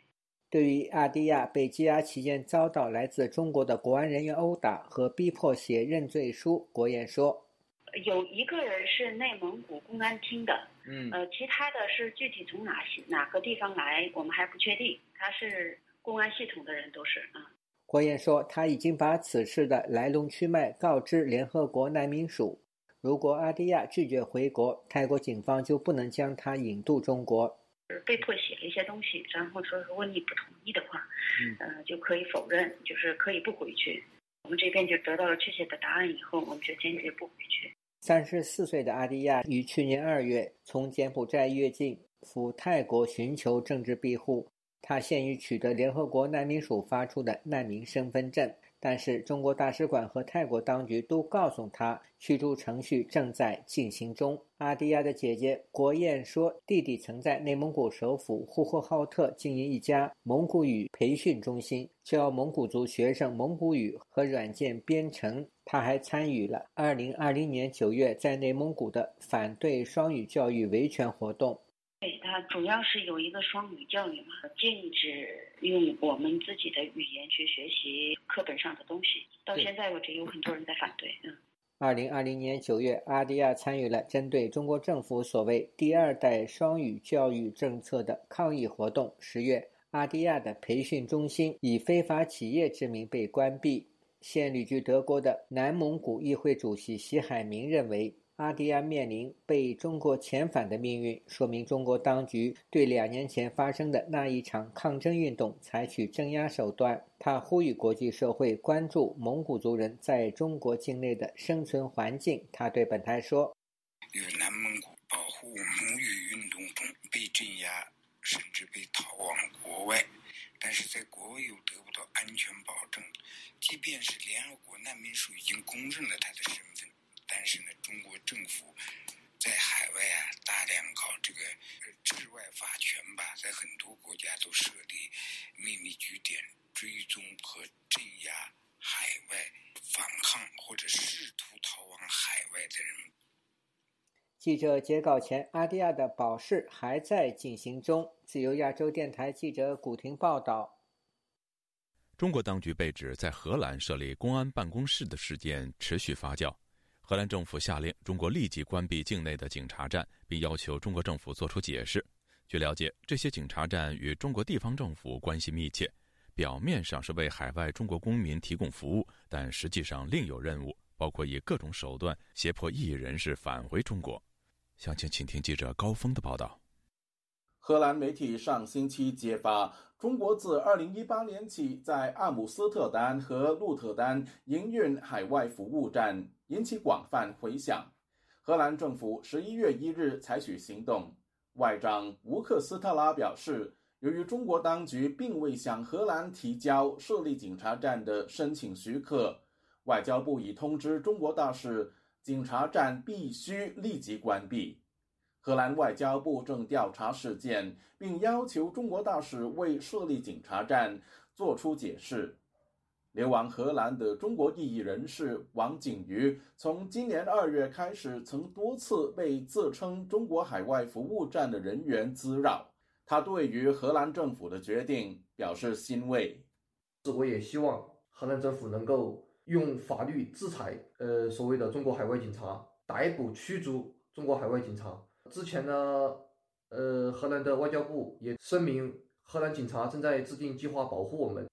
对于阿迪亚被羁押期间遭到来自中国的国安人员殴打和逼迫写认罪书，国燕说。有一个人是内蒙古公安厅的，嗯，呃，其他的是具体从哪些哪个地方来，我们还不确定。他是公安系统的人，都是啊。郭燕说，他已经把此事的来龙去脉告知联合国难民署。如果阿迪亚拒绝回国，泰国警方就不能将他引渡中国。被迫写了一些东西，然后说如果你不同意的话，嗯，呃，就可以否认，就是可以不回去。我们这边就得到了确切的答案以后，我们就坚决不回去。三十四岁的阿迪亚于去年二月从柬埔寨越境赴泰国寻求政治庇护，他现已取得联合国难民署发出的难民身份证。但是，中国大使馆和泰国当局都告诉他，驱逐程序正在进行中。阿迪亚的姐姐国燕说，弟弟曾在内蒙古首府呼和浩特经营一家蒙古语培训中心，教蒙古族学生蒙古语和软件编程。他还参与了2020年9月在内蒙古的反对双语教育维权活动。对他主要是有一个双语教育嘛，禁止用我们自己的语言去学习课本上的东西。到现在为止，有很多人在反对。嗯。二零二零年九月，阿迪亚参与了针对中国政府所谓“第二代双语教育政策”的抗议活动。十月，阿迪亚的培训中心以非法企业之名被关闭。现旅居德国的南蒙古议会主席席海明认为。阿迪亚面临被中国遣返的命运，说明中国当局对两年前发生的那一场抗争运动采取镇压手段。他呼吁国际社会关注蒙古族人在中国境内的生存环境。他对本台说：“有南蒙古保护母语运动中被镇压，甚至被逃往国外，但是在国外又得不到安全保证。”即便是联合国难民署已经公认了他的身份，但是呢，中国政府在海外啊大量搞这个治外法权吧，在很多国家都设立秘密据点，追踪和镇压海外反抗或者试图逃往海外的人。记者截稿前，阿迪亚的保释还在进行中。自由亚洲电台记者古婷报道。中国当局被指在荷兰设立公安办公室的事件持续发酵，荷兰政府下令中国立即关闭境内的警察站，并要求中国政府作出解释。据了解，这些警察站与中国地方政府关系密切，表面上是为海外中国公民提供服务，但实际上另有任务，包括以各种手段胁迫异议人士返回中国。详情，请听记者高峰的报道。荷兰媒体上星期揭发，中国自2018年起在阿姆斯特丹和鹿特丹营运海外服务站，引起广泛回响。荷兰政府11月1日采取行动，外长吴克斯特拉表示，由于中国当局并未向荷兰提交设立警察站的申请许可，外交部已通知中国大使。警察站必须立即关闭。荷兰外交部正调查事件，并要求中国大使为设立警察站作出解释。流亡荷兰的中国异议人士王景瑜，从今年二月开始，曾多次被自称中国海外服务站的人员滋扰。他对于荷兰政府的决定表示欣慰。我也希望荷兰政府能够。用法律制裁，呃，所谓的中国海外警察，逮捕驱逐中国海外警察。之前呢，呃，荷兰的外交部也声明，荷兰警察正在制定计划保护我们。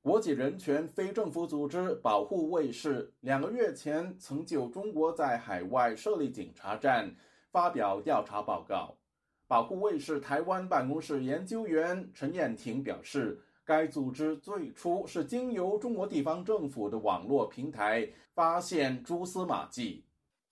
国际人权非政府组织保护卫士两个月前曾就中国在海外设立警察站发表调查报告。保护卫士台湾办公室研究员陈燕婷表示。该组织最初是经由中国地方政府的网络平台发现蛛丝马迹。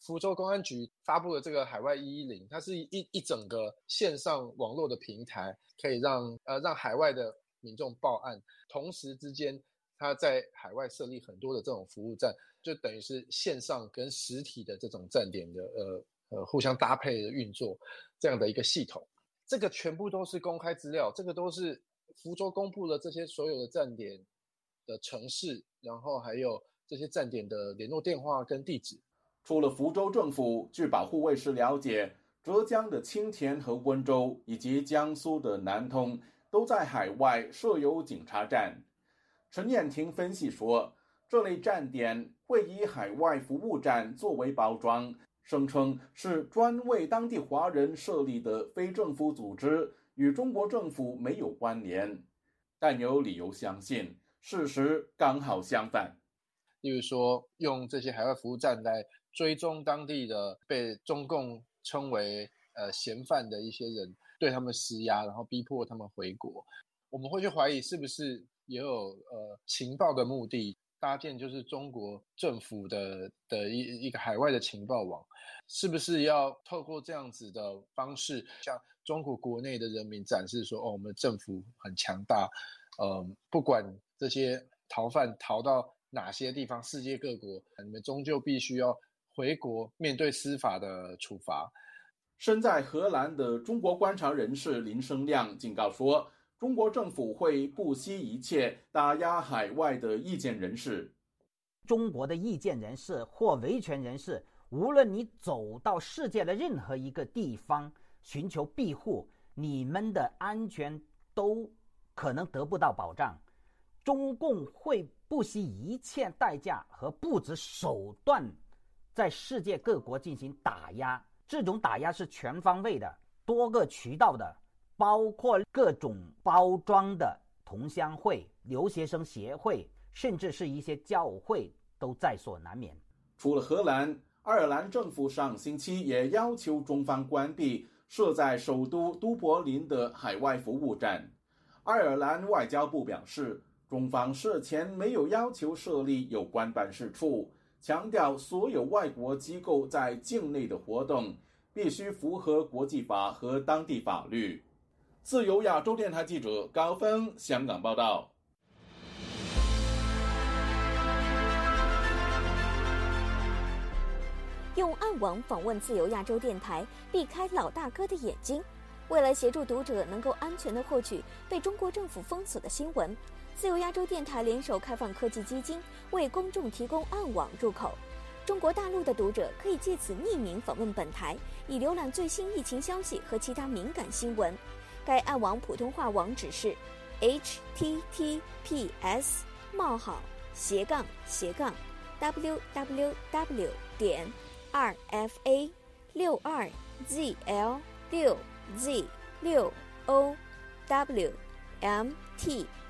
福州公安局发布了这个海外一一零，它是一一整个线上网络的平台，可以让呃让海外的民众报案，同时之间它在海外设立很多的这种服务站，就等于是线上跟实体的这种站点的呃呃互相搭配的运作这样的一个系统。这个全部都是公开资料，这个都是。福州公布了这些所有的站点的城市，然后还有这些站点的联络电话跟地址。除了福州政府，据保护卫士了解，浙江的青田和温州，以及江苏的南通，都在海外设有警察站。陈燕婷分析说，这类站点会以海外服务站作为包装，声称是专为当地华人设立的非政府组织。与中国政府没有关联，但有理由相信事实刚好相反。例如说，用这些海外服务站来追踪当地的被中共称为呃嫌犯的一些人，对他们施压，然后逼迫他们回国。我们会去怀疑是不是也有呃情报的目的，搭建就是中国政府的的一一个海外的情报网，是不是要透过这样子的方式，向？中国国内的人民展示说：“哦，我们政府很强大，呃，不管这些逃犯逃到哪些地方，世界各国，你们终究必须要回国面对司法的处罚。”身在荷兰的中国观察人士林生亮警告说：“中国政府会不惜一切打压海外的意见人士。中国的意见人士或维权人士，无论你走到世界的任何一个地方。”寻求庇护，你们的安全都可能得不到保障。中共会不惜一切代价和不择手段，在世界各国进行打压。这种打压是全方位的、多个渠道的，包括各种包装的同乡会、留学生协会，甚至是一些教会，都在所难免。除了荷兰，爱尔兰政府上星期也要求中方关闭。设在首都都柏林的海外服务站，爱尔兰外交部表示，中方事前没有要求设立有关办事处，强调所有外国机构在境内的活动必须符合国际法和当地法律。自由亚洲电台记者高峰香港报道。用暗网访问自由亚洲电台避开老大哥的眼睛为了协助读者能够安全的获取被中国政府封锁的新闻自由亚洲电台联手开放科技基金，为公众提供暗网入口。中国大陆的读者可以借此匿名访问本台，以浏览最新疫情消息和其他敏感新闻。该暗网普通话网址是：https: 冒号斜杠斜杠 www 点 rfa 六二 zl 六 z 六 o w m t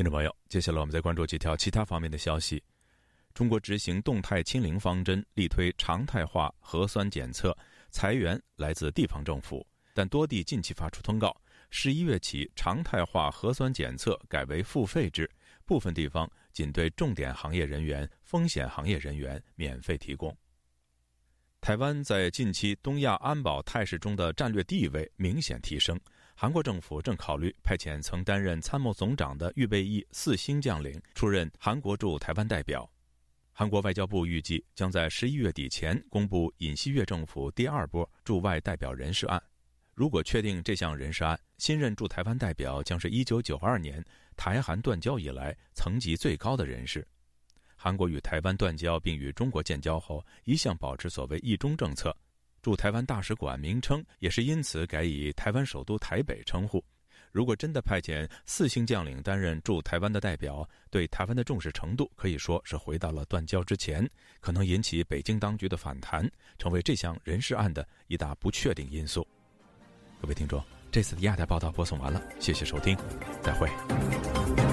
听众朋友，接下来我们再关注几条其他方面的消息。中国执行动态清零方针，力推常态化核酸检测。裁员来自地方政府，但多地近期发出通告，十一月起常态化核酸检测改为付费制，部分地方仅对重点行业人员、风险行业人员免费提供。台湾在近期东亚安保态势中的战略地位明显提升，韩国政府正考虑派遣曾担任参谋总长的预备役四星将领出任韩国驻台湾代表。韩国外交部预计将在十一月底前公布尹锡悦政府第二波驻外代表人事案。如果确定这项人事案，新任驻台湾代表将是一九九二年台韩断交以来层级最高的人士。韩国与台湾断交并与中国建交后，一向保持所谓“一中”政策，驻台湾大使馆名称也是因此改以台湾首都台北称呼。如果真的派遣四星将领担任驻台湾的代表，对台湾的重视程度可以说是回到了断交之前，可能引起北京当局的反弹，成为这项人事案的一大不确定因素。各位听众，这次的亚太报道播送完了，谢谢收听，再会。